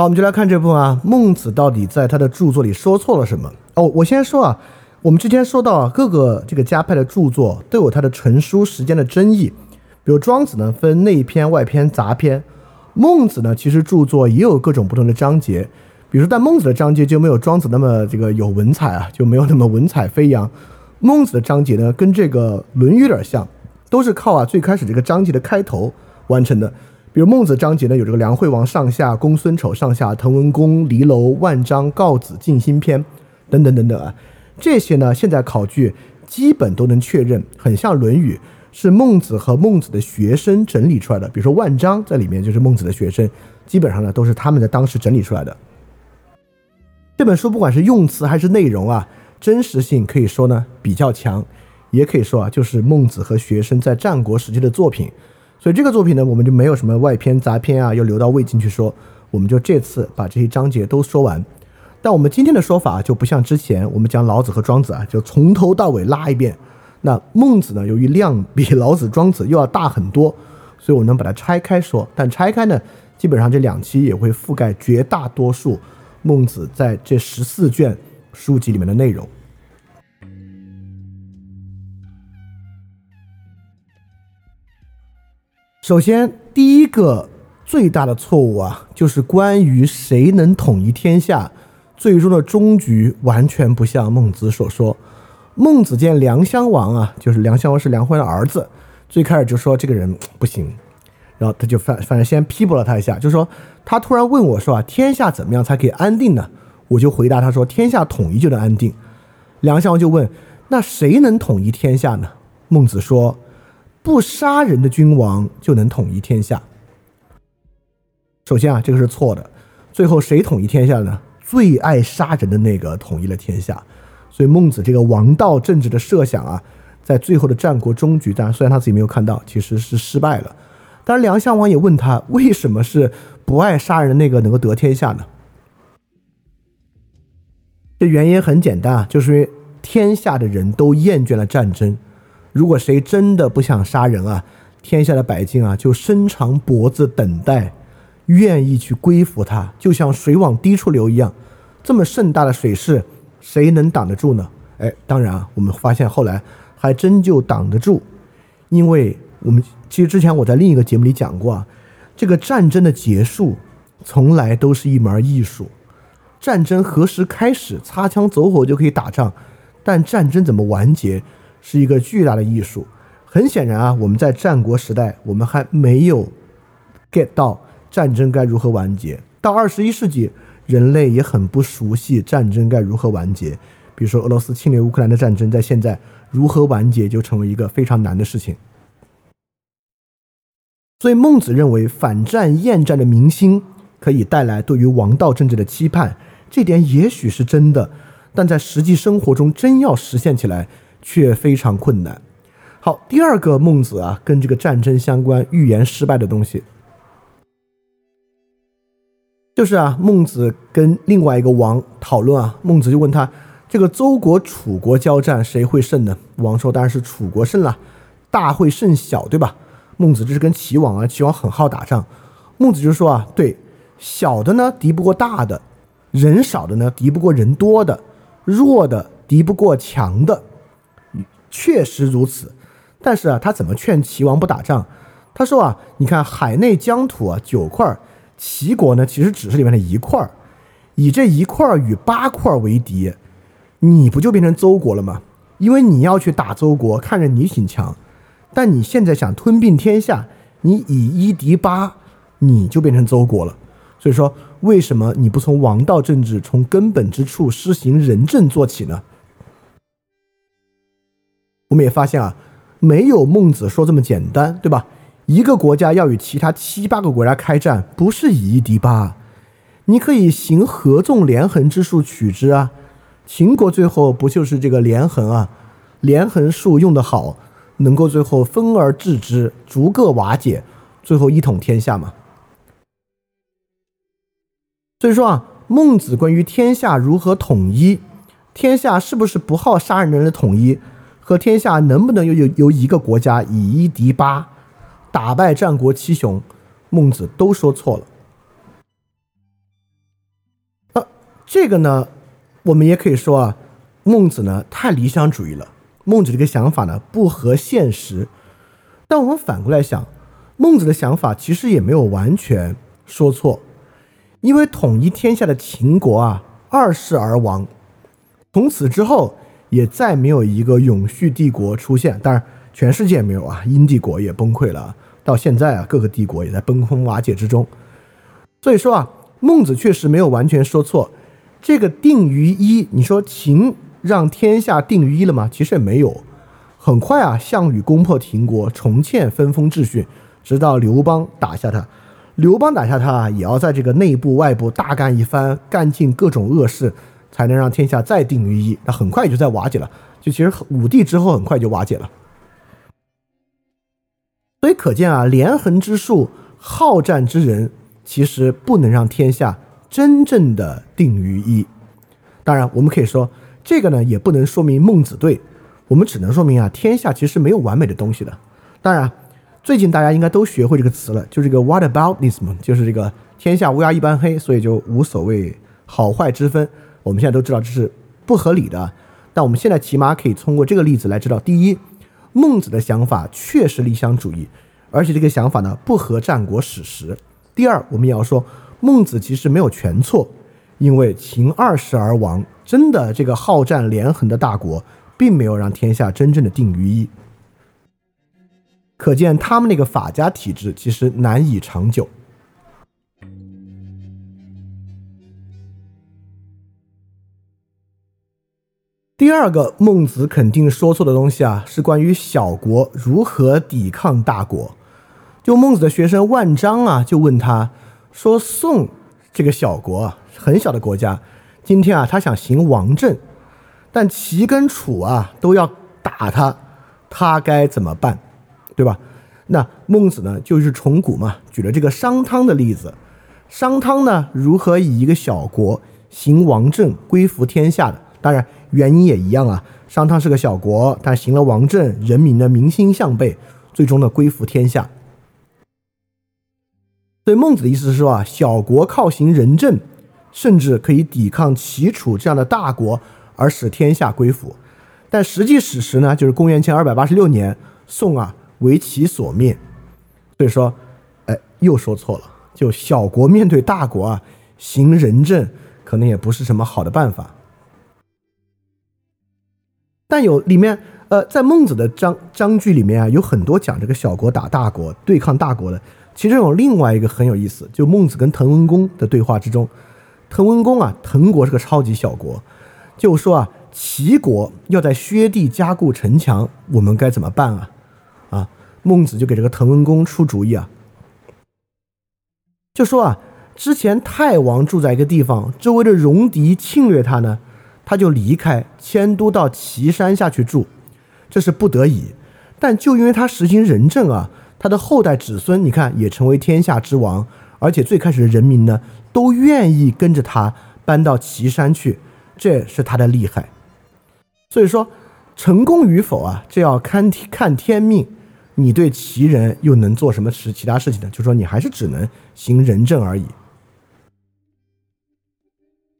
好，我们就来看这部分啊，孟子到底在他的著作里说错了什么？哦，我先说啊，我们之前说到啊，各个这个家派的著作都有它的成书时间的争议，比如庄子呢分内篇、外篇、杂篇，孟子呢其实著作也有各种不同的章节，比如但孟子的章节就没有庄子那么这个有文采啊，就没有那么文采飞扬。孟子的章节呢跟这个《论语》有点像，都是靠啊最开始这个章节的开头完成的。比如孟子章节呢，有这个梁惠王上下、公孙丑上下、滕文公离楼、万章、告子静心篇等等等等啊，这些呢，现在考据基本都能确认，很像《论语》，是孟子和孟子的学生整理出来的。比如说万章在里面就是孟子的学生，基本上呢都是他们在当时整理出来的。这本书不管是用词还是内容啊，真实性可以说呢比较强，也可以说啊就是孟子和学生在战国时期的作品。所以这个作品呢，我们就没有什么外篇杂篇啊，要留到魏晋去说。我们就这次把这些章节都说完。但我们今天的说法就不像之前我们讲老子和庄子啊，就从头到尾拉一遍。那孟子呢，由于量比老子、庄子又要大很多，所以我能把它拆开说。但拆开呢，基本上这两期也会覆盖绝大多数孟子在这十四卷书籍里面的内容。首先，第一个最大的错误啊，就是关于谁能统一天下，最终的终局完全不像孟子所说。孟子见梁襄王啊，就是梁襄王是梁惠的儿子，最开始就说这个人不行，然后他就反反正先批驳了他一下，就说他突然问我说啊，天下怎么样才可以安定呢？我就回答他说，天下统一就能安定。梁襄王就问，那谁能统一天下呢？孟子说。不杀人的君王就能统一天下。首先啊，这个是错的。最后谁统一天下呢？最爱杀人的那个统一了天下。所以孟子这个王道政治的设想啊，在最后的战国终局，当然虽然他自己没有看到，其实是失败了。当然，梁襄王也问他，为什么是不爱杀人的那个能够得天下呢？这原因很简单啊，就是因为天下的人都厌倦了战争。如果谁真的不想杀人啊，天下的百姓啊就伸长脖子等待，愿意去归服他，就像水往低处流一样。这么盛大的水势，谁能挡得住呢？哎，当然啊，我们发现后来还真就挡得住，因为我们其实之前我在另一个节目里讲过啊，这个战争的结束从来都是一门艺术。战争何时开始，擦枪走火就可以打仗，但战争怎么完结？是一个巨大的艺术。很显然啊，我们在战国时代，我们还没有 get 到战争该如何完结。到二十一世纪，人类也很不熟悉战争该如何完结。比如说俄罗斯侵略乌克兰的战争，在现在如何完结就成为一个非常难的事情。所以孟子认为，反战厌战的民心可以带来对于王道政治的期盼，这点也许是真的，但在实际生活中真要实现起来，却非常困难。好，第二个孟子啊，跟这个战争相关预言失败的东西，就是啊，孟子跟另外一个王讨论啊，孟子就问他。这个周国、楚国交战，谁会胜呢？王说：“当然是楚国胜了，大会胜小，对吧？”孟子这是跟齐王啊，齐王很好打仗。孟子就说啊：“对，小的呢敌不过大的，人少的呢敌不过人多的，弱的敌不过强的，确实如此。但是啊，他怎么劝齐王不打仗？他说啊：你看海内疆土啊九块，齐国呢其实只是里面的一块，以这一块与八块为敌。”你不就变成邹国了吗？因为你要去打邹国，看着你挺强，但你现在想吞并天下，你以一敌八，你就变成邹国了。所以说，为什么你不从王道政治从根本之处施行仁政做起呢？我们也发现啊，没有孟子说这么简单，对吧？一个国家要与其他七八个国家开战，不是以一敌八，你可以行合纵连横之术取之啊。秦国最后不就是这个连横啊？连横术用得好，能够最后分而治之，逐个瓦解，最后一统天下嘛。所以说啊，孟子关于天下如何统一，天下是不是不好杀人的人统一，和天下能不能由由由一个国家以一敌八，打败战国七雄，孟子都说错了。呃，这个呢？我们也可以说啊，孟子呢太理想主义了。孟子这个想法呢不合现实。但我们反过来想，孟子的想法其实也没有完全说错，因为统一天下的秦国啊二世而亡，从此之后也再没有一个永续帝国出现。当然，全世界没有啊，殷帝国也崩溃了。到现在啊，各个帝国也在崩溃瓦解之中。所以说啊，孟子确实没有完全说错。这个定于一，你说秦让天下定于一了吗？其实也没有。很快啊，项羽攻破秦国，重建分封秩序，直到刘邦打下他。刘邦打下他，也要在这个内部外部大干一番，干尽各种恶事，才能让天下再定于一。那很快就在瓦解了。就其实武帝之后很快就瓦解了。所以可见啊，连横之术，好战之人，其实不能让天下。真正的定于一，当然我们可以说这个呢，也不能说明孟子对，我们只能说明啊，天下其实没有完美的东西的。当然，最近大家应该都学会这个词了，就这个 what about this 嘛，就是这个天下乌鸦一般黑，所以就无所谓好坏之分。我们现在都知道这是不合理的，但我们现在起码可以通过这个例子来知道：第一，孟子的想法确实理想主义，而且这个想法呢不合战国史实；第二，我们也要说。孟子其实没有全错，因为秦二世而亡，真的这个好战连横的大国，并没有让天下真正的定于一。可见他们那个法家体制其实难以长久。第二个孟子肯定说错的东西啊，是关于小国如何抵抗大国。就孟子的学生万章啊，就问他。说宋这个小国，很小的国家，今天啊，他想行王政，但齐跟楚啊都要打他，他该怎么办？对吧？那孟子呢，就是重古嘛，举了这个商汤的例子。商汤呢，如何以一个小国行王政，归服天下的？当然原因也一样啊。商汤是个小国，但行了王政，人民的民心向背，最终呢，归服天下。所以孟子的意思是说啊，小国靠行仁政，甚至可以抵抗齐楚这样的大国，而使天下归服。但实际史实呢，就是公元前二百八十六年，宋啊为齐所灭。所以说，哎，又说错了。就小国面对大国啊，行仁政可能也不是什么好的办法。但有里面，呃，在孟子的章章句里面啊，有很多讲这个小国打大国、对抗大国的。其实有另外一个很有意思，就孟子跟滕文公的对话之中，滕文公啊，滕国是个超级小国，就说啊，齐国要在薛地加固城墙，我们该怎么办啊？啊，孟子就给这个滕文公出主意啊，就说啊，之前太王住在一个地方，周围的戎狄侵略他呢，他就离开迁都到岐山下去住，这是不得已，但就因为他实行仁政啊。他的后代子孙，你看也成为天下之王，而且最开始的人民呢，都愿意跟着他搬到岐山去，这是他的厉害。所以说，成功与否啊，这要看看天命。你对齐人又能做什么事？其他事情呢？就说你还是只能行仁政而已。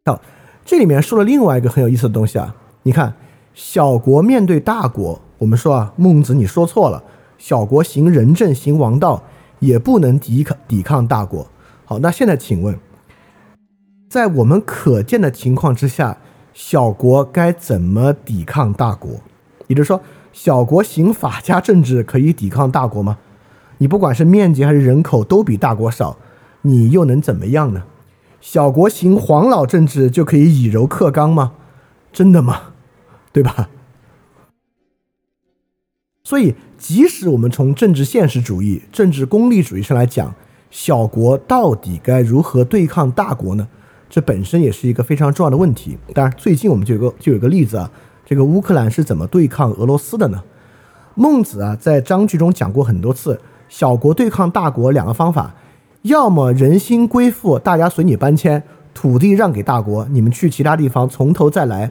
好，这里面说了另外一个很有意思的东西啊，你看，小国面对大国，我们说啊，孟子你说错了。小国行仁政，行王道，也不能抵抗抵抗大国。好，那现在请问，在我们可见的情况之下，小国该怎么抵抗大国？也就是说，小国行法家政治可以抵抗大国吗？你不管是面积还是人口都比大国少，你又能怎么样呢？小国行黄老政治就可以以柔克刚吗？真的吗？对吧？所以。即使我们从政治现实主义、政治功利主义上来讲，小国到底该如何对抗大国呢？这本身也是一个非常重要的问题。当然，最近我们就有个就有个例子啊，这个乌克兰是怎么对抗俄罗斯的呢？孟子啊，在章句中讲过很多次，小国对抗大国两个方法：要么人心归附，大家随你搬迁，土地让给大国，你们去其他地方从头再来；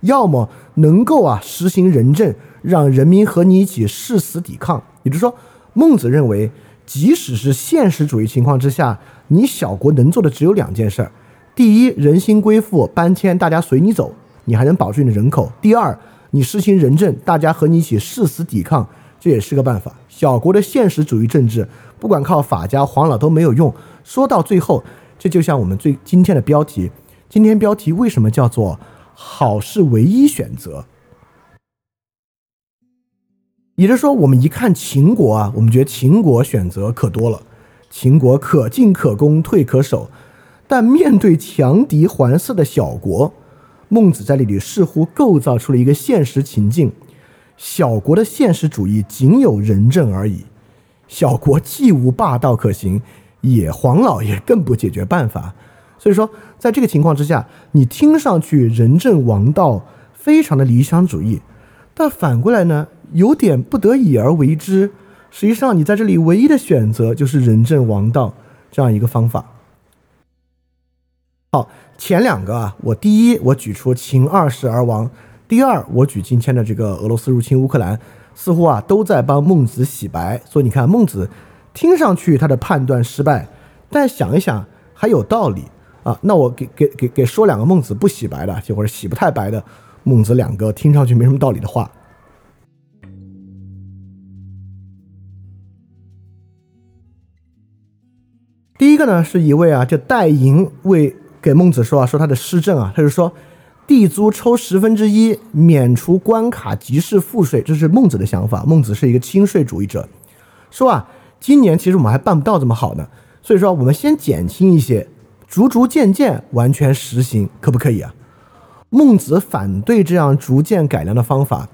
要么能够啊实行仁政。让人民和你一起誓死抵抗，也就是说，孟子认为，即使是现实主义情况之下，你小国能做的只有两件事儿：第一，人心归附，搬迁，大家随你走，你还能保住你的人口；第二，你实行仁政，大家和你一起誓死抵抗，这也是个办法。小国的现实主义政治，不管靠法家、黄老都没有用。说到最后，这就像我们最今天的标题，今天标题为什么叫做“好是唯一选择”？也就是说，我们一看秦国啊，我们觉得秦国选择可多了，秦国可进可攻，退可守。但面对强敌环伺的小国，孟子在这里似乎构造出了一个现实情境：小国的现实主义仅有仁政而已。小国既无霸道可行，也黄老爷更不解决办法。所以说，在这个情况之下，你听上去仁政王道非常的理想主义，但反过来呢？有点不得已而为之，实际上你在这里唯一的选择就是仁政王道这样一个方法。好，前两个啊，我第一我举出秦二世而亡，第二我举今天的这个俄罗斯入侵乌克兰，似乎啊都在帮孟子洗白。所以你看，孟子听上去他的判断失败，但想一想还有道理啊。那我给给给给说两个孟子不洗白的，就或者洗不太白的孟子两个听上去没什么道理的话。第一个呢，是一位啊，叫戴莹为给孟子说啊，说他的施政啊，他就说，地租抽十分之一，免除关卡，即是赋税，这是孟子的想法。孟子是一个轻税主义者，说啊，今年其实我们还办不到这么好呢，所以说我们先减轻一些，逐逐渐渐完全实行，可不可以啊？孟子反对这样逐渐改良的方法，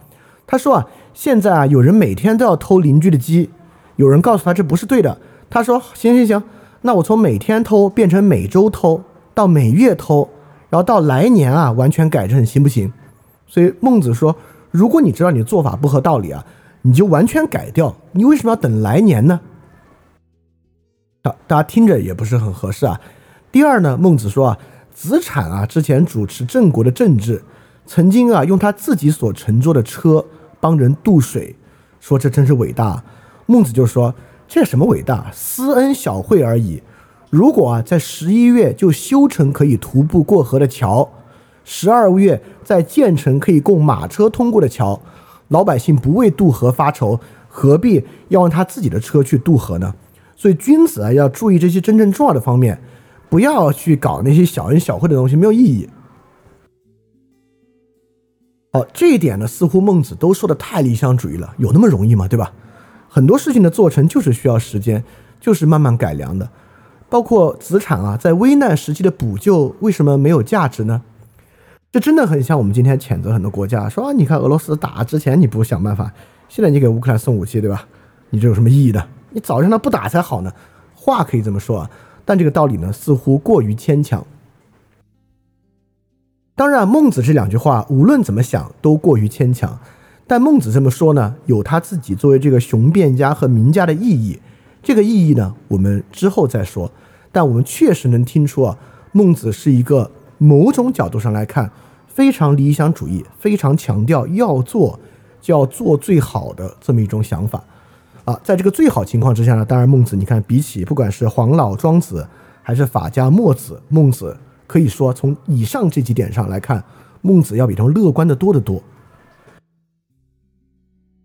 他说啊，现在啊，有人每天都要偷邻居的鸡，有人告诉他这不是对的，他说行行行。那我从每天偷变成每周偷，到每月偷，然后到来年啊，完全改正行不行？所以孟子说，如果你知道你的做法不合道理啊，你就完全改掉。你为什么要等来年呢？大大家听着也不是很合适啊。第二呢，孟子说啊，子产啊之前主持郑国的政治，曾经啊用他自己所乘坐的车帮人渡水，说这真是伟大。孟子就说。这什么伟大？私恩小惠而已。如果啊，在十一月就修成可以徒步过河的桥，十二月再建成可以供马车通过的桥，老百姓不为渡河发愁，何必要用他自己的车去渡河呢？所以君子啊，要注意这些真正重要的方面，不要去搞那些小恩小惠的东西，没有意义。哦，这一点呢，似乎孟子都说的太理想主义了，有那么容易吗？对吧？很多事情的做成就是需要时间，就是慢慢改良的。包括子产啊，在危难时期的补救为什么没有价值呢？这真的很像我们今天谴责很多国家，说啊，你看俄罗斯打之前你不想办法，现在你给乌克兰送武器，对吧？你这有什么意义呢？你早让他不打才好呢。话可以这么说啊，但这个道理呢，似乎过于牵强。当然，孟子这两句话无论怎么想都过于牵强，但孟子这么说呢，有他自己作为这个雄辩家和名家的意义。这个意义呢，我们之后再说。但我们确实能听出啊，孟子是一个某种角度上来看非常理想主义、非常强调要做就要做最好的这么一种想法啊。在这个最好情况之下呢，当然孟子你看，比起不管是黄老、庄子还是法家墨子，孟子可以说从以上这几点上来看，孟子要比他们乐观的多得多。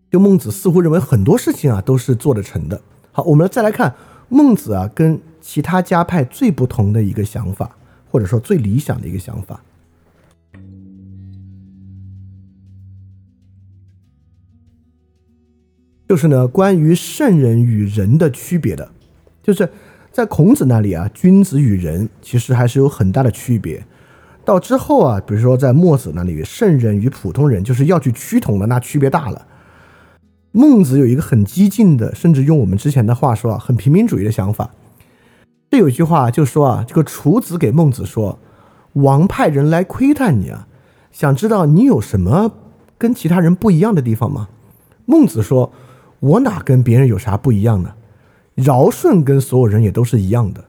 就孟子似乎认为很多事情啊都是做得成的。好，我们再来看孟子啊，跟其他家派最不同的一个想法，或者说最理想的一个想法，就是呢，关于圣人与人的区别的，就是在孔子那里啊，君子与人其实还是有很大的区别。到之后啊，比如说在墨子那里，圣人与普通人就是要去趋同的，那区别大了。孟子有一个很激进的，甚至用我们之前的话说啊，很平民主义的想法。这有一句话就说啊，这个楚子给孟子说：“王派人来窥探你啊，想知道你有什么跟其他人不一样的地方吗？”孟子说：“我哪跟别人有啥不一样呢？尧舜跟所有人也都是一样的。”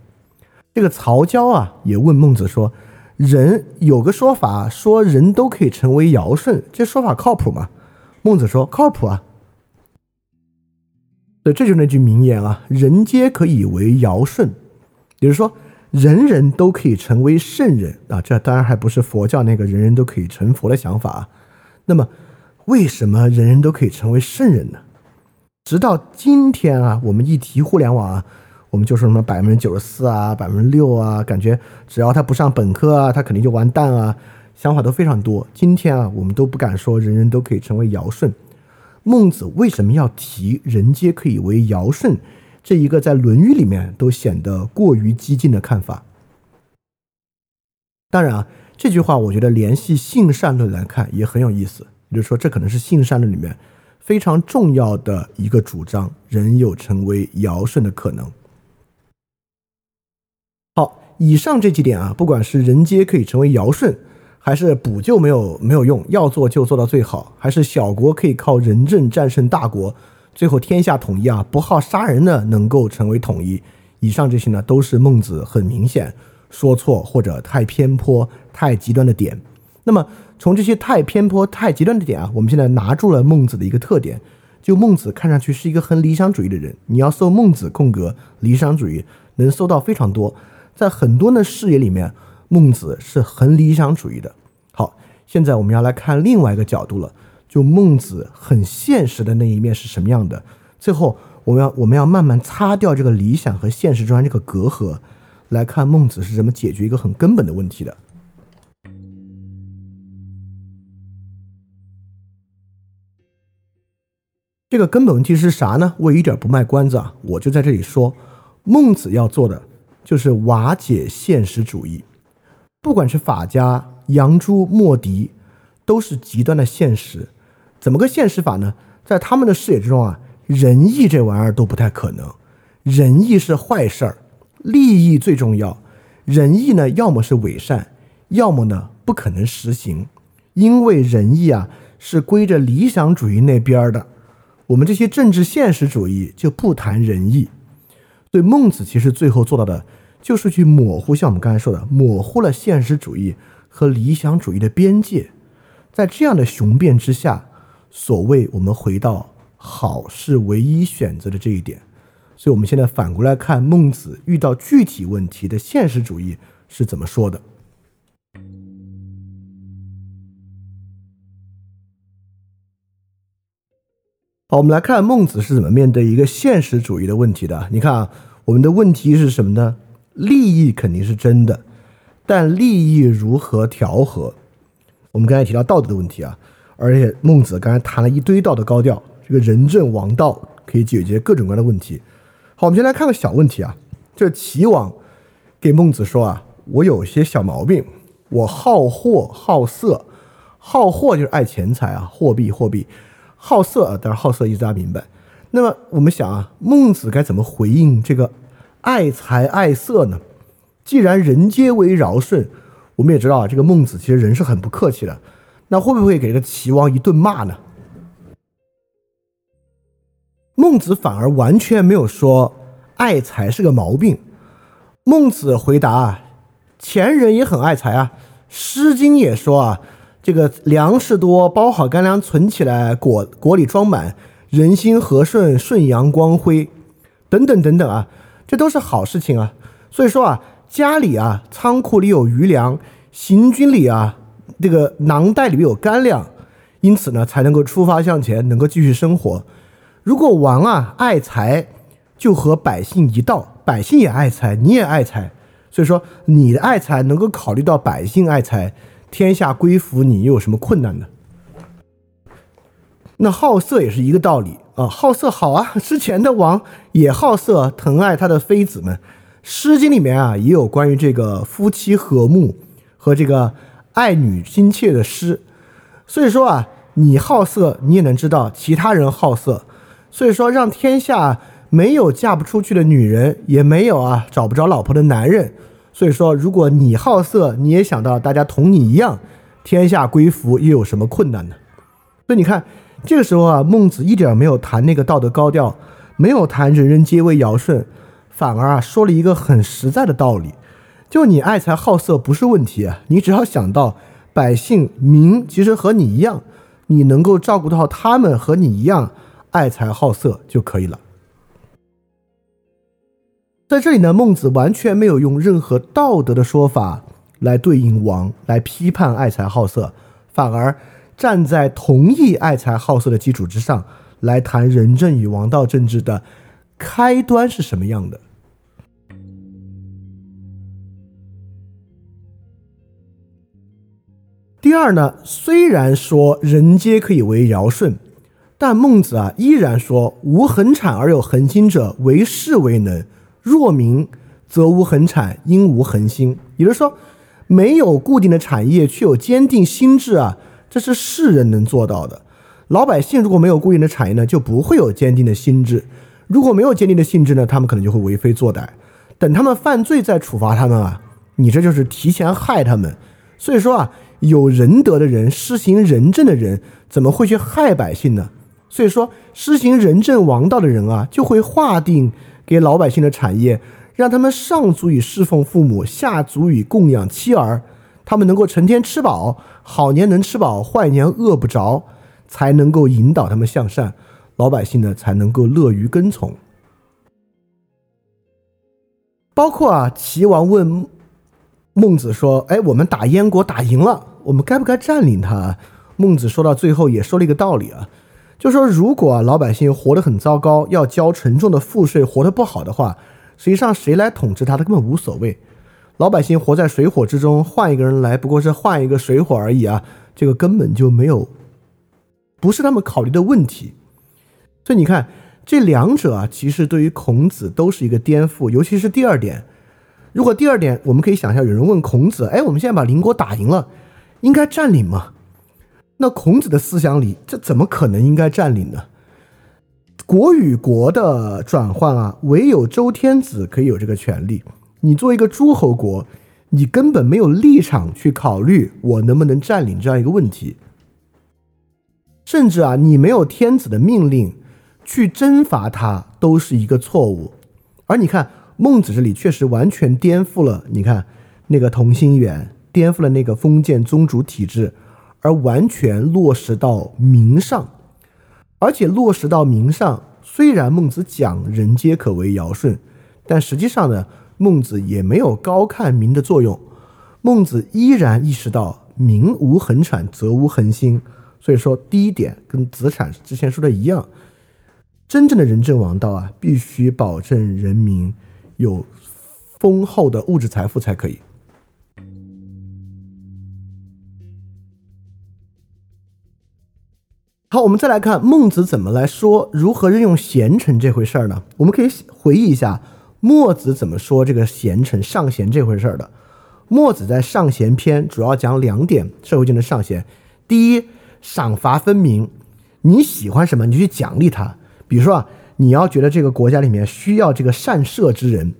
这个曹交啊也问孟子说：“人有个说法说人都可以成为尧舜，这说法靠谱吗？”孟子说：“靠谱啊。”所以这就是那句名言啊：“人皆可以为尧舜。”也就是说，人人都可以成为圣人啊！这当然还不是佛教那个人人都可以成佛的想法啊。那么，为什么人人都可以成为圣人呢？直到今天啊，我们一提互联网啊，我们就说什么百分之九十四啊、百分之六啊，感觉只要他不上本科啊，他肯定就完蛋啊，想法都非常多。今天啊，我们都不敢说人人都可以成为尧舜。孟子为什么要提“人皆可以为尧舜”这一个在《论语》里面都显得过于激进的看法？当然啊，这句话我觉得联系性善论来看也很有意思。也就是说，这可能是性善论里面非常重要的一个主张：人有成为尧舜的可能。好，以上这几点啊，不管是人皆可以成为尧舜。还是补救没有没有用，要做就做到最好。还是小国可以靠仁政战胜大国，最后天下统一啊，不好杀人呢，能够成为统一。以上这些呢，都是孟子很明显说错或者太偏颇、太极端的点。那么从这些太偏颇、太极端的点啊，我们现在拿住了孟子的一个特点，就孟子看上去是一个很理想主义的人。你要搜孟子空格理想主义，能搜到非常多，在很多的视野里面。孟子是很理想主义的。好，现在我们要来看另外一个角度了，就孟子很现实的那一面是什么样的？最后，我们要我们要慢慢擦掉这个理想和现实中间这个隔阂，来看孟子是怎么解决一个很根本的问题的。这个根本问题是啥呢？我一点不卖关子啊，我就在这里说，孟子要做的就是瓦解现实主义。不管是法家、杨朱、莫迪，都是极端的现实。怎么个现实法呢？在他们的视野之中啊，仁义这玩意儿都不太可能。仁义是坏事儿，利益最重要。仁义呢，要么是伪善，要么呢不可能实行，因为仁义啊是归着理想主义那边的。我们这些政治现实主义就不谈仁义。所以孟子其实最后做到的。就是去模糊，像我们刚才说的，模糊了现实主义和理想主义的边界。在这样的雄辩之下，所谓我们回到好是唯一选择的这一点。所以，我们现在反过来看孟子遇到具体问题的现实主义是怎么说的。好，我们来看孟子是怎么面对一个现实主义的问题的。你看啊，我们的问题是什么呢？利益肯定是真的，但利益如何调和？我们刚才提到道德的问题啊，而且孟子刚才谈了一堆道德高调，这个仁政王道可以解决各种各样的问题。好，我们先来看个小问题啊，这齐王给孟子说啊，我有些小毛病，我好货好色，好货就是爱钱财啊，货币货币，好色，当然好色意思大家明白。那么我们想啊，孟子该怎么回应这个爱财爱色呢？既然人皆为尧舜，我们也知道啊，这个孟子其实人是很不客气的，那会不会给这个齐王一顿骂呢？孟子反而完全没有说爱财是个毛病。孟子回答啊，前人也很爱财啊，《诗经》也说啊，这个粮食多，包好干粮存起来，果果里装满，人心和顺，顺阳光辉，等等等等啊，这都是好事情啊。所以说啊，家里啊，仓库里有余粮，行军里啊，这个囊袋里面有干粮，因此呢，才能够出发向前，能够继续生活。如果王啊爱财，就和百姓一道，百姓也爱财，你也爱财，所以说你的爱财能够考虑到百姓爱财，天下归服你，又有什么困难呢？那好色也是一个道理啊，好色好啊，之前的王也好色，疼爱他的妃子们，《诗经》里面啊也有关于这个夫妻和睦和这个爱女心切的诗，所以说啊，你好色，你也能知道其他人好色。所以说，让天下没有嫁不出去的女人，也没有啊找不着老婆的男人。所以说，如果你好色，你也想到大家同你一样，天下归服，又有什么困难呢？所以你看，这个时候啊，孟子一点没有谈那个道德高调，没有谈人人皆为尧舜，反而啊说了一个很实在的道理：就你爱财好色不是问题啊，你只要想到百姓民其实和你一样，你能够照顾到他们和你一样。爱财好色就可以了。在这里呢，孟子完全没有用任何道德的说法来对应王，来批判爱财好色，反而站在同意爱财好色的基础之上来谈仁政与王道政治的开端是什么样的。第二呢，虽然说人皆可以为尧舜。但孟子啊，依然说：“无恒产而有恒心者，为士为能；若民，则无恒产，因无恒心。”也就是说，没有固定的产业，却有坚定心智啊，这是世人能做到的。老百姓如果没有固定的产业呢，就不会有坚定的心智。如果没有坚定的心智呢，他们可能就会为非作歹。等他们犯罪再处罚他们啊，你这就是提前害他们。所以说啊，有仁德的人，施行仁政的人，怎么会去害百姓呢？所以说，施行仁政王道的人啊，就会划定给老百姓的产业，让他们上足以侍奉父母，下足以供养妻儿，他们能够成天吃饱，好年能吃饱，坏年饿不着，才能够引导他们向善，老百姓呢才能够乐于跟从。包括啊，齐王问孟子说：“哎，我们打燕国打赢了，我们该不该占领它？”孟子说到最后也说了一个道理啊。就说，如果啊老百姓活得很糟糕，要交沉重的赋税，活得不好的话，实际上谁来统治他，他根本无所谓。老百姓活在水火之中，换一个人来，不过是换一个水火而已啊，这个根本就没有，不是他们考虑的问题。所以你看，这两者啊，其实对于孔子都是一个颠覆，尤其是第二点。如果第二点，我们可以想象，有人问孔子：“哎，我们现在把邻国打赢了，应该占领吗？”那孔子的思想里，这怎么可能应该占领呢？国与国的转换啊，唯有周天子可以有这个权利。你作为一个诸侯国，你根本没有立场去考虑我能不能占领这样一个问题。甚至啊，你没有天子的命令去征伐他，都是一个错误。而你看孟子这里确实完全颠覆了，你看那个同心圆，颠覆了那个封建宗主体制。而完全落实到民上，而且落实到民上。虽然孟子讲“人皆可为尧舜”，但实际上呢，孟子也没有高看民的作用。孟子依然意识到“民无恒产，则无恒心”。所以说，第一点跟子产之前说的一样，真正的仁政王道啊，必须保证人民有丰厚的物质财富才可以。好，我们再来看孟子怎么来说如何任用贤臣这回事儿呢？我们可以回忆一下墨子怎么说这个贤臣上贤这回事儿的。墨子在上贤篇主要讲两点社会间的上贤：第一，赏罚分明，你喜欢什么你就去奖励他。比如说啊，你要觉得这个国家里面需要这个善射之人，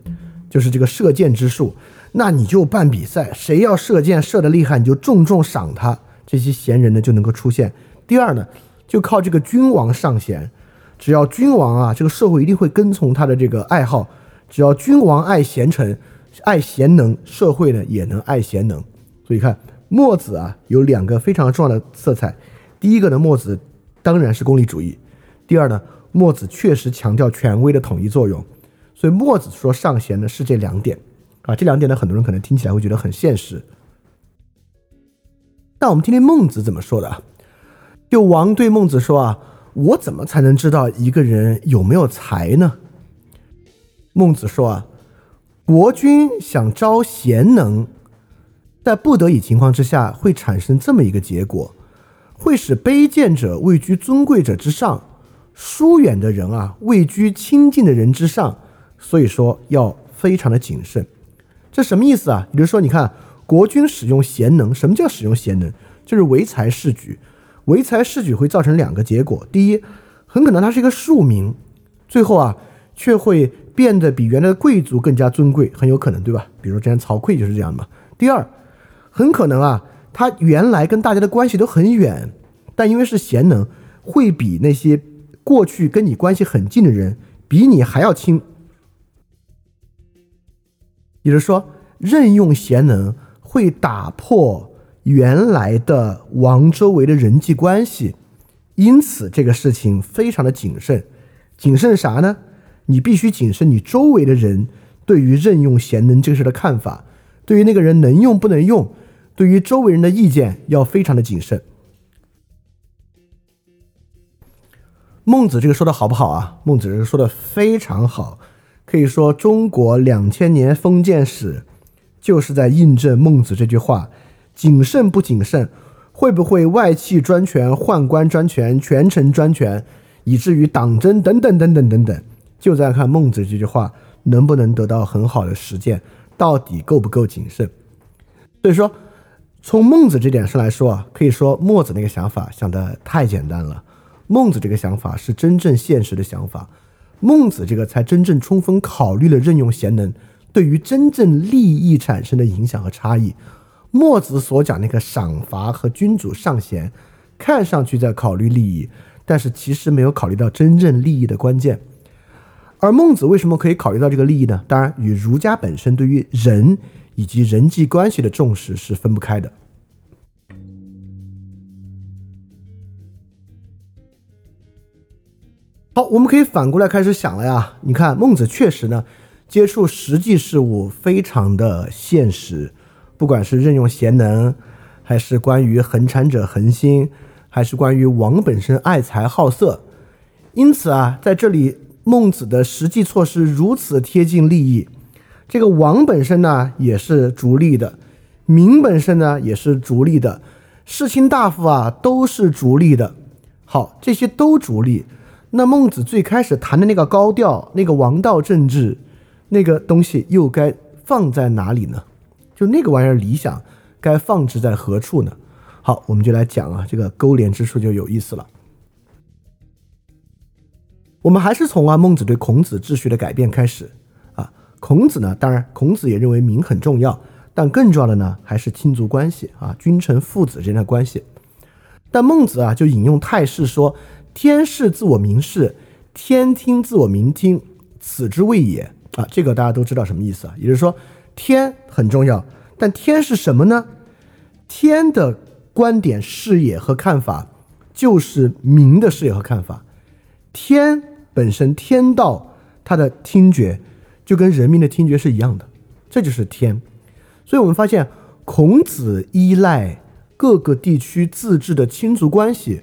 就是这个射箭之术，那你就办比赛，谁要射箭射得厉害，你就重重赏他。这些贤人呢就能够出现。第二呢。就靠这个君王上贤，只要君王啊，这个社会一定会跟从他的这个爱好。只要君王爱贤臣、爱贤能，社会呢也能爱贤能。所以看墨子啊，有两个非常重要的色彩。第一个呢，墨子当然是功利主义；第二呢，墨子确实强调权威的统一作用。所以墨子说上贤呢是这两点啊，这两点呢，很多人可能听起来会觉得很现实。那我们听听孟子怎么说的啊？就王对孟子说啊，我怎么才能知道一个人有没有才呢？孟子说啊，国君想招贤能，在不得已情况之下，会产生这么一个结果，会使卑贱者位居尊贵者之上，疏远的人啊位居亲近的人之上。所以说要非常的谨慎。这什么意思啊？比如说，你看国君使用贤能，什么叫使用贤能？就是唯才是举。唯才是举会造成两个结果：第一，很可能他是一个庶民，最后啊，却会变得比原来的贵族更加尊贵，很有可能，对吧？比如之前曹刿就是这样的嘛。第二，很可能啊，他原来跟大家的关系都很远，但因为是贤能，会比那些过去跟你关系很近的人比你还要亲。也就是说，任用贤能会打破。原来的王周围的人际关系，因此这个事情非常的谨慎。谨慎啥呢？你必须谨慎你周围的人对于任用贤能这个事的看法，对于那个人能用不能用，对于周围人的意见要非常的谨慎。孟子这个说的好不好啊？孟子这个说的非常好，可以说中国两千年封建史就是在印证孟子这句话。谨慎不谨慎，会不会外戚专权、宦官专权、权臣专权，以至于党争等等等等等等，就在看孟子这句话能不能得到很好的实践，到底够不够谨慎。所以说，从孟子这点上来说啊，可以说墨子那个想法想的太简单了，孟子这个想法是真正现实的想法，孟子这个才真正充分考虑了任用贤能对于真正利益产生的影响和差异。墨子所讲那个赏罚和君主上贤，看上去在考虑利益，但是其实没有考虑到真正利益的关键。而孟子为什么可以考虑到这个利益呢？当然，与儒家本身对于人以及人际关系的重视是分不开的。好，我们可以反过来开始想了呀。你看，孟子确实呢，接触实际事物非常的现实。不管是任用贤能，还是关于恒产者恒心，还是关于王本身爱财好色，因此啊，在这里孟子的实际措施如此贴近利益，这个王本身呢也是逐利的，民本身呢也是逐利的，士卿大夫啊都是逐利的。好，这些都逐利，那孟子最开始谈的那个高调，那个王道政治，那个东西又该放在哪里呢？就那个玩意儿，理想该放置在何处呢？好，我们就来讲啊，这个勾连之处就有意思了。我们还是从啊孟子对孔子秩序的改变开始啊。孔子呢，当然孔子也认为民很重要，但更重要的呢还是亲族关系啊，君臣父子之间的关系。但孟子啊就引用太史说：“天视自我民视，天听自我民听，此之谓也。”啊，这个大家都知道什么意思啊？也就是说。天很重要，但天是什么呢？天的观点、视野和看法，就是民的视野和看法。天本身，天道，它的听觉就跟人民的听觉是一样的，这就是天。所以我们发现，孔子依赖各个地区自治的亲族关系，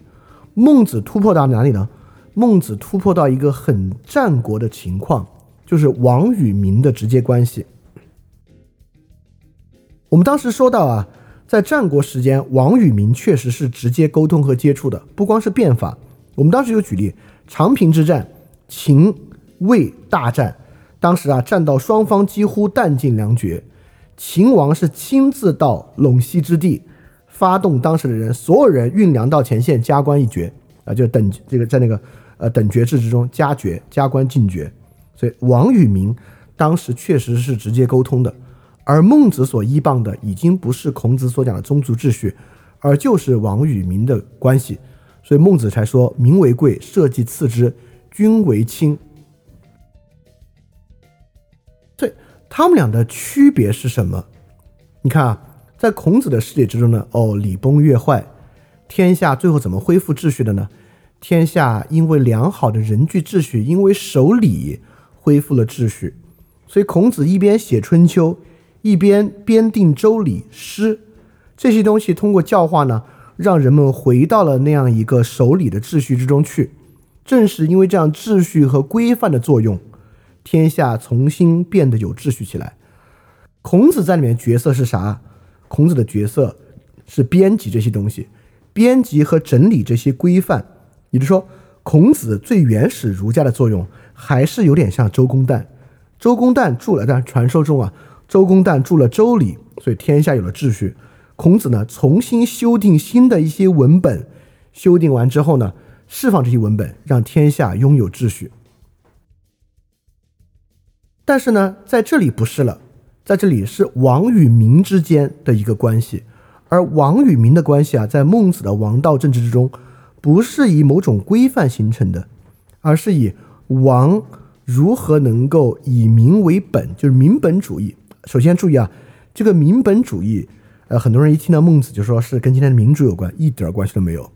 孟子突破到哪里呢？孟子突破到一个很战国的情况，就是王与民的直接关系。我们当时说到啊，在战国时间，王与民确实是直接沟通和接触的，不光是变法。我们当时就举例长平之战，秦魏大战，当时啊战到双方几乎弹尽粮绝，秦王是亲自到陇西之地，发动当时的人，所有人运粮到前线，加官一爵啊，就等这个在那个呃等爵制之中加爵加官进爵，所以王与民当时确实是直接沟通的。而孟子所依傍的已经不是孔子所讲的宗族秩序，而就是王与民的关系，所以孟子才说“民为贵，社稷次之，君为轻”。所以他们俩的区别是什么？你看啊，在孔子的世界之中呢，哦，礼崩乐坏，天下最后怎么恢复秩序的呢？天下因为良好的人际秩序，因为守礼恢复了秩序。所以孔子一边写《春秋》。一边编定周礼诗，这些东西通过教化呢，让人们回到了那样一个守礼的秩序之中去。正是因为这样秩序和规范的作用，天下重新变得有秩序起来。孔子在里面角色是啥？孔子的角色是编辑这些东西，编辑和整理这些规范。也就是说，孔子最原始儒家的作用还是有点像周公旦。周公旦住了，但传说中啊。周公旦著了《周礼》，所以天下有了秩序。孔子呢，重新修订新的一些文本，修订完之后呢，释放这些文本，让天下拥有秩序。但是呢，在这里不是了，在这里是王与民之间的一个关系，而王与民的关系啊，在孟子的王道政治之中，不是以某种规范形成的，而是以王如何能够以民为本，就是民本主义。首先注意啊，这个民本主义，呃，很多人一听到孟子就说是跟今天的民主有关，一点关系都没有。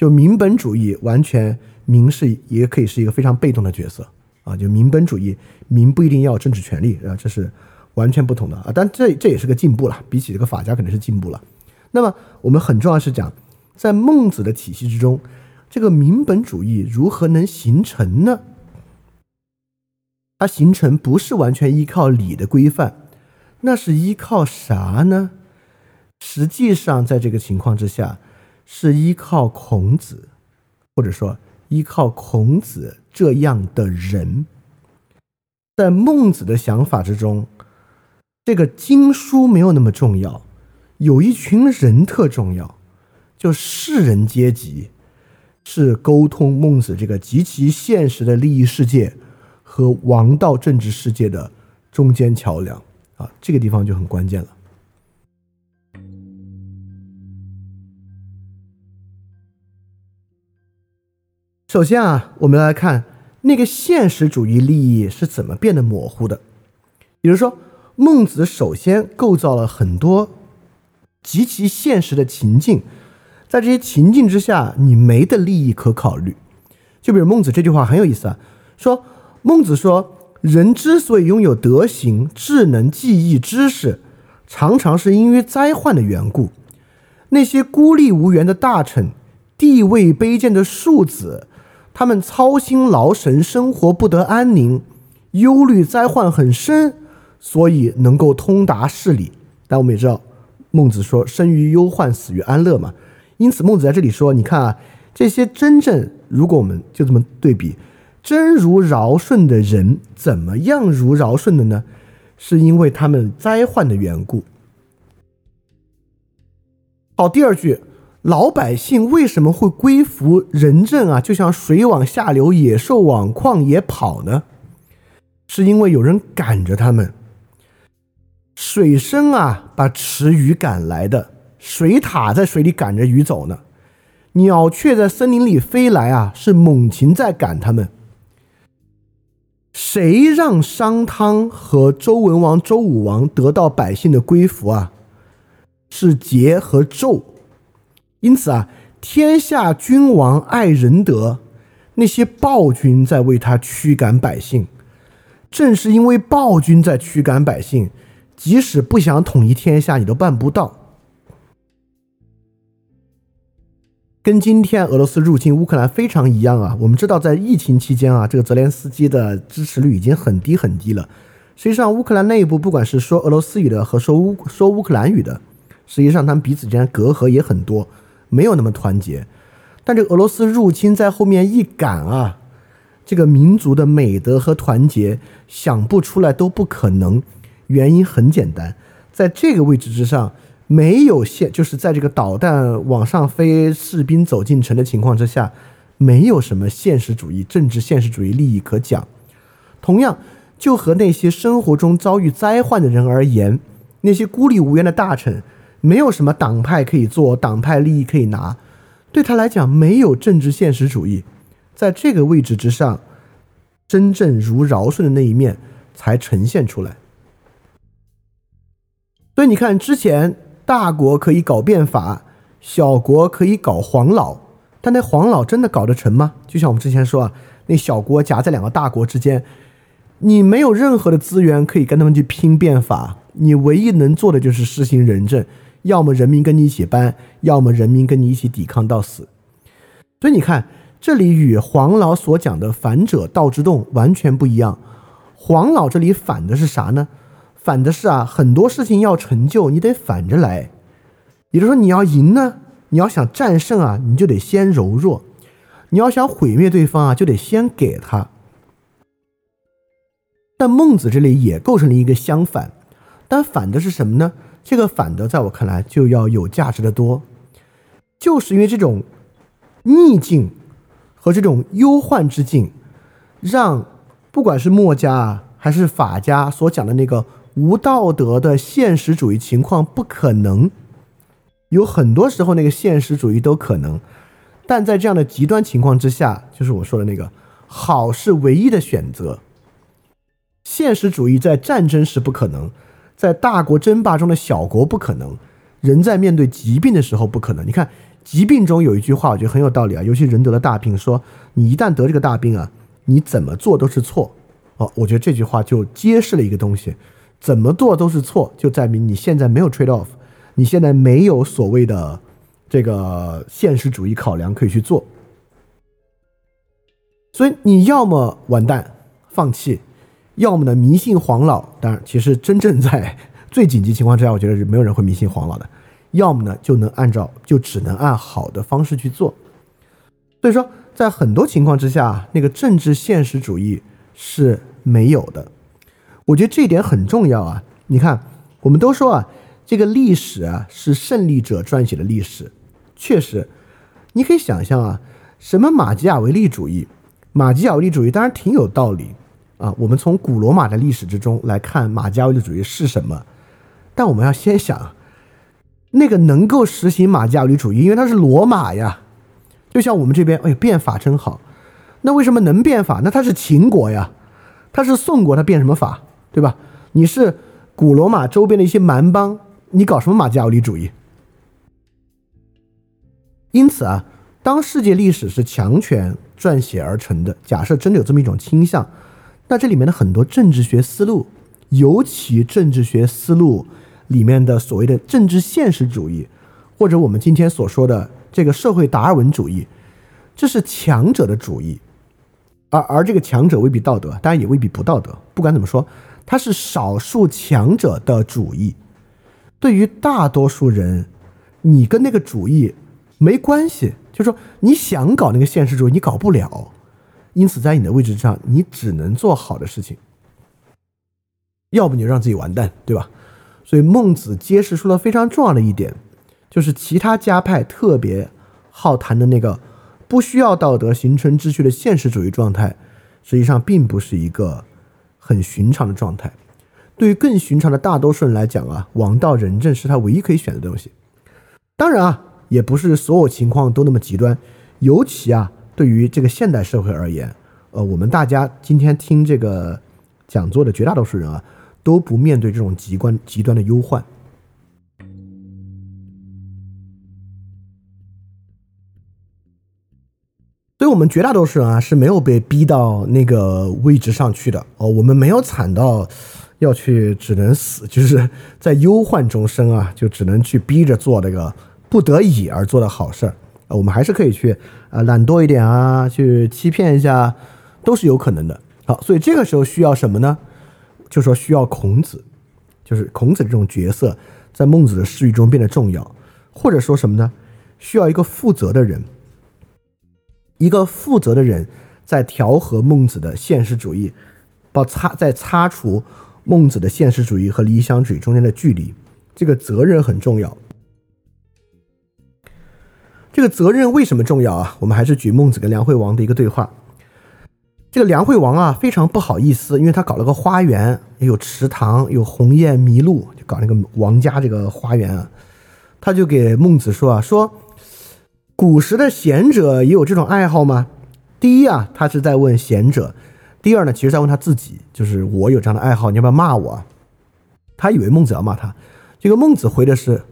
就民本主义，完全民是也可以是一个非常被动的角色啊。就民本主义，民不一定要政治权利啊，这是完全不同的啊。但这这也是个进步了，比起这个法家肯定是进步了。那么我们很重要是讲，在孟子的体系之中，这个民本主义如何能形成呢？它形成不是完全依靠礼的规范。那是依靠啥呢？实际上，在这个情况之下，是依靠孔子，或者说依靠孔子这样的人。在孟子的想法之中，这个经书没有那么重要，有一群人特重要，就士人阶级，是沟通孟子这个极其现实的利益世界和王道政治世界的中间桥梁。啊，这个地方就很关键了。首先啊，我们来看那个现实主义利益是怎么变得模糊的。比如说，孟子首先构造了很多极其现实的情境，在这些情境之下，你没的利益可考虑。就比如孟子这句话很有意思啊，说孟子说。人之所以拥有德行、智能、技艺、知识，常常是因为灾患的缘故。那些孤立无援的大臣、地位卑贱的庶子，他们操心劳神，生活不得安宁，忧虑灾患很深，所以能够通达事理。但我们也知道，孟子说“生于忧患，死于安乐”嘛。因此，孟子在这里说：“你看啊，这些真正，如果我们就这么对比。”真如尧舜的人怎么样如尧舜的呢？是因为他们灾患的缘故。好，第二句，老百姓为什么会归服仁政啊？就像水往下流，野兽往旷野跑呢？是因为有人赶着他们。水生啊，把池鱼赶来的；水獭在水里赶着鱼走呢；鸟雀在森林里飞来啊，是猛禽在赶他们。谁让商汤和周文王、周武王得到百姓的归服啊？是桀和纣。因此啊，天下君王爱仁德，那些暴君在为他驱赶百姓。正是因为暴君在驱赶百姓，即使不想统一天下，你都办不到。跟今天俄罗斯入侵乌克兰非常一样啊！我们知道，在疫情期间啊，这个泽连斯基的支持率已经很低很低了。实际上，乌克兰内部不管是说俄罗斯语的和说乌说乌克兰语的，实际上他们彼此之间隔阂也很多，没有那么团结。但这个俄罗斯入侵在后面一赶啊，这个民族的美德和团结想不出来都不可能。原因很简单，在这个位置之上没有现，就是在这个导弹往上飞、士兵走进城的情况之下，没有什么现实主义、政治现实主义利益可讲。同样，就和那些生活中遭遇灾患的人而言，那些孤立无援的大臣，没有什么党派可以做，党派利益可以拿，对他来讲没有政治现实主义。在这个位置之上，真正如尧舜的那一面才呈现出来。所以你看，之前大国可以搞变法，小国可以搞黄老，但那黄老真的搞得成吗？就像我们之前说啊，那小国夹在两个大国之间，你没有任何的资源可以跟他们去拼变法，你唯一能做的就是施行仁政，要么人民跟你一起搬，要么人民跟你一起抵抗到死。所以你看，这里与黄老所讲的反者道之动完全不一样。黄老这里反的是啥呢？反的是啊，很多事情要成就，你得反着来。也就是说，你要赢呢，你要想战胜啊，你就得先柔弱；你要想毁灭对方啊，就得先给他。但孟子这里也构成了一个相反，但反的是什么呢？这个反的，在我看来就要有价值的多，就是因为这种逆境和这种忧患之境，让不管是墨家还是法家所讲的那个。无道德的现实主义情况不可能，有很多时候那个现实主义都可能，但在这样的极端情况之下，就是我说的那个好是唯一的选择。现实主义在战争时不可能，在大国争霸中的小国不可能，人在面对疾病的时候不可能。你看疾病中有一句话，我觉得很有道理啊，尤其人得了大病，说你一旦得这个大病啊，你怎么做都是错。哦，我觉得这句话就揭示了一个东西。怎么做都是错，就证明你现在没有 trade off，你现在没有所谓的这个现实主义考量可以去做，所以你要么完蛋放弃，要么呢迷信黄老。当然，其实真正在最紧急情况之下，我觉得是没有人会迷信黄老的。要么呢就能按照，就只能按好的方式去做。所以说，在很多情况之下，那个政治现实主义是没有的。我觉得这一点很重要啊！你看，我们都说啊，这个历史啊是胜利者撰写的历史，确实，你可以想象啊，什么马基雅维利主义，马基雅维利主义当然挺有道理啊。我们从古罗马的历史之中来看马加维利主义是什么，但我们要先想，那个能够实行马加维主义，因为它是罗马呀。就像我们这边，哎，变法真好，那为什么能变法？那它是秦国呀，它是宋国，它变什么法？对吧？你是古罗马周边的一些蛮邦，你搞什么马加维主义？因此啊，当世界历史是强权撰写而成的，假设真的有这么一种倾向，那这里面的很多政治学思路，尤其政治学思路里面的所谓的政治现实主义，或者我们今天所说的这个社会达尔文主义，这是强者的主义，而而这个强者未必道德，当然也未必不道德。不管怎么说。它是少数强者的主义，对于大多数人，你跟那个主义没关系。就是说，你想搞那个现实主义，你搞不了。因此，在你的位置上，你只能做好的事情，要不你就让自己完蛋，对吧？所以，孟子揭示出了非常重要的一点，就是其他家派特别好谈的那个不需要道德形成秩序的现实主义状态，实际上并不是一个。很寻常的状态，对于更寻常的大多数人来讲啊，王道仁政是他唯一可以选的东西。当然啊，也不是所有情况都那么极端。尤其啊，对于这个现代社会而言，呃，我们大家今天听这个讲座的绝大多数人啊，都不面对这种极端极端的忧患。所以，我们绝大多数人啊是没有被逼到那个位置上去的哦。我们没有惨到要去只能死，就是在忧患中生啊，就只能去逼着做那个不得已而做的好事儿我们还是可以去啊懒惰一点啊，去欺骗一下，都是有可能的。好，所以这个时候需要什么呢？就说需要孔子，就是孔子这种角色，在孟子的视域中变得重要，或者说什么呢？需要一个负责的人，一个负责的人在调和孟子的现实主义，把擦在擦除孟子的现实主义和理想主义中间的距离。这个责任很重要。这个责任为什么重要啊？我们还是举孟子跟梁惠王的一个对话。这个梁惠王啊，非常不好意思，因为他搞了个花园，有池塘，有鸿雁麋鹿，就搞那个王家这个花园啊。他就给孟子说啊，说古时的贤者也有这种爱好吗？第一啊，他是在问贤者；第二呢，其实在问他自己，就是我有这样的爱好，你要不要骂我？他以为孟子要骂他。这个孟子回的是：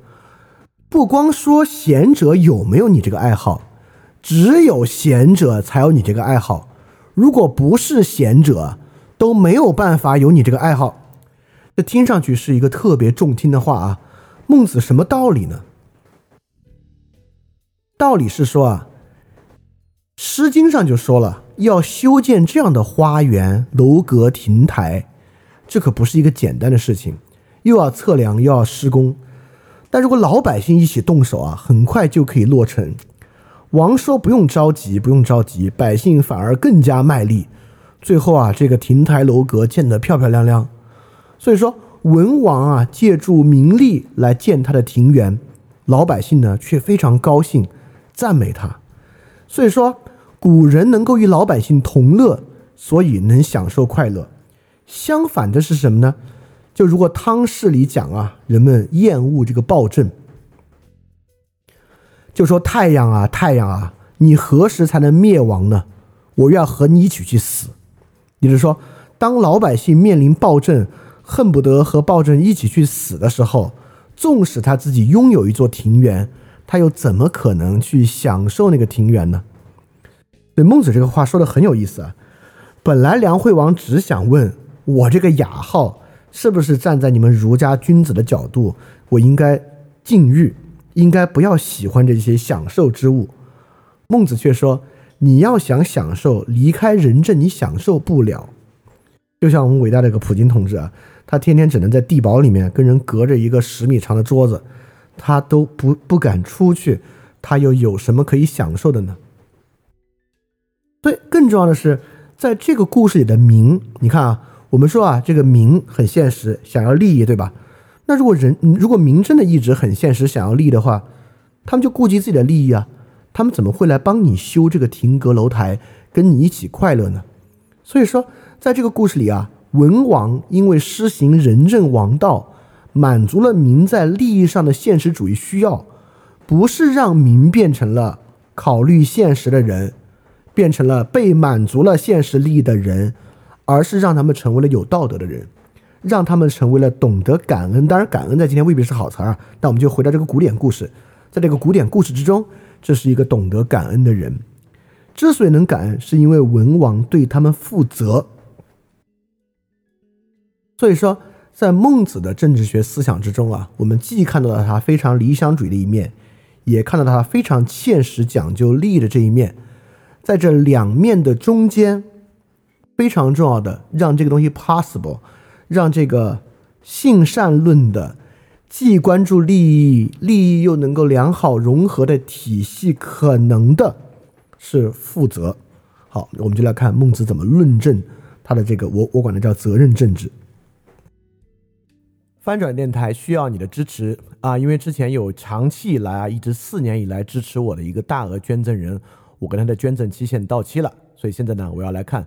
不光说贤者有没有你这个爱好，只有贤者才有你这个爱好。如果不是贤者，都没有办法有你这个爱好。这听上去是一个特别中听的话啊。孟子什么道理呢？道理是说啊，《诗经》上就说了，要修建这样的花园、楼阁、亭台，这可不是一个简单的事情。又要测量，又要施工，但如果老百姓一起动手啊，很快就可以落成。王说不用着急，不用着急，百姓反而更加卖力。最后啊，这个亭台楼阁建得漂漂亮亮。所以说，文王啊，借助名利来建他的庭园，老百姓呢却非常高兴，赞美他。所以说，古人能够与老百姓同乐，所以能享受快乐。相反的是什么呢？就如果汤氏里讲啊，人们厌恶这个暴政，就说太阳啊，太阳啊，你何时才能灭亡呢？我要和你一起去死。也就是说，当老百姓面临暴政，恨不得和暴政一起去死的时候，纵使他自己拥有一座庭园，他又怎么可能去享受那个庭园呢？对孟子这个话说的很有意思啊。本来梁惠王只想问我这个雅号。是不是站在你们儒家君子的角度，我应该禁欲，应该不要喜欢这些享受之物？孟子却说：“你要想享受，离开仁政，你享受不了。”就像我们伟大的一个普京同志啊，他天天只能在地堡里面跟人隔着一个十米长的桌子，他都不不敢出去，他又有什么可以享受的呢？对，更重要的是，在这个故事里的名，你看啊。我们说啊，这个民很现实，想要利益，对吧？那如果人如果民真的一直很现实，想要利益的话，他们就顾及自己的利益啊，他们怎么会来帮你修这个亭阁楼台，跟你一起快乐呢？所以说，在这个故事里啊，文王因为施行仁政王道，满足了民在利益上的现实主义需要，不是让民变成了考虑现实的人，变成了被满足了现实利益的人。而是让他们成为了有道德的人，让他们成为了懂得感恩。当然，感恩在今天未必是好词儿啊。但我们就回到这个古典故事，在这个古典故事之中，这是一个懂得感恩的人。之所以能感恩，是因为文王对他们负责。所以说，在孟子的政治学思想之中啊，我们既看到了他非常理想主义的一面，也看到他非常现实讲究利益的这一面。在这两面的中间。非常重要的，让这个东西 possible，让这个性善论的既关注利益，利益又能够良好融合的体系，可能的是负责。好，我们就来看孟子怎么论证他的这个，我我管它叫责任政治。翻转电台需要你的支持啊，因为之前有长期以来啊，一直四年以来支持我的一个大额捐赠人，我跟他的捐赠期限到期了，所以现在呢，我要来看。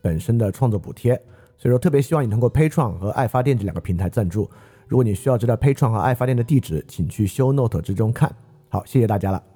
本身的创作补贴，所以说特别希望你通过 Patreon 和爱发电这两个平台赞助。如果你需要知道 Patreon 和爱发电的地址，请去 Show Note 之中看。好，谢谢大家了。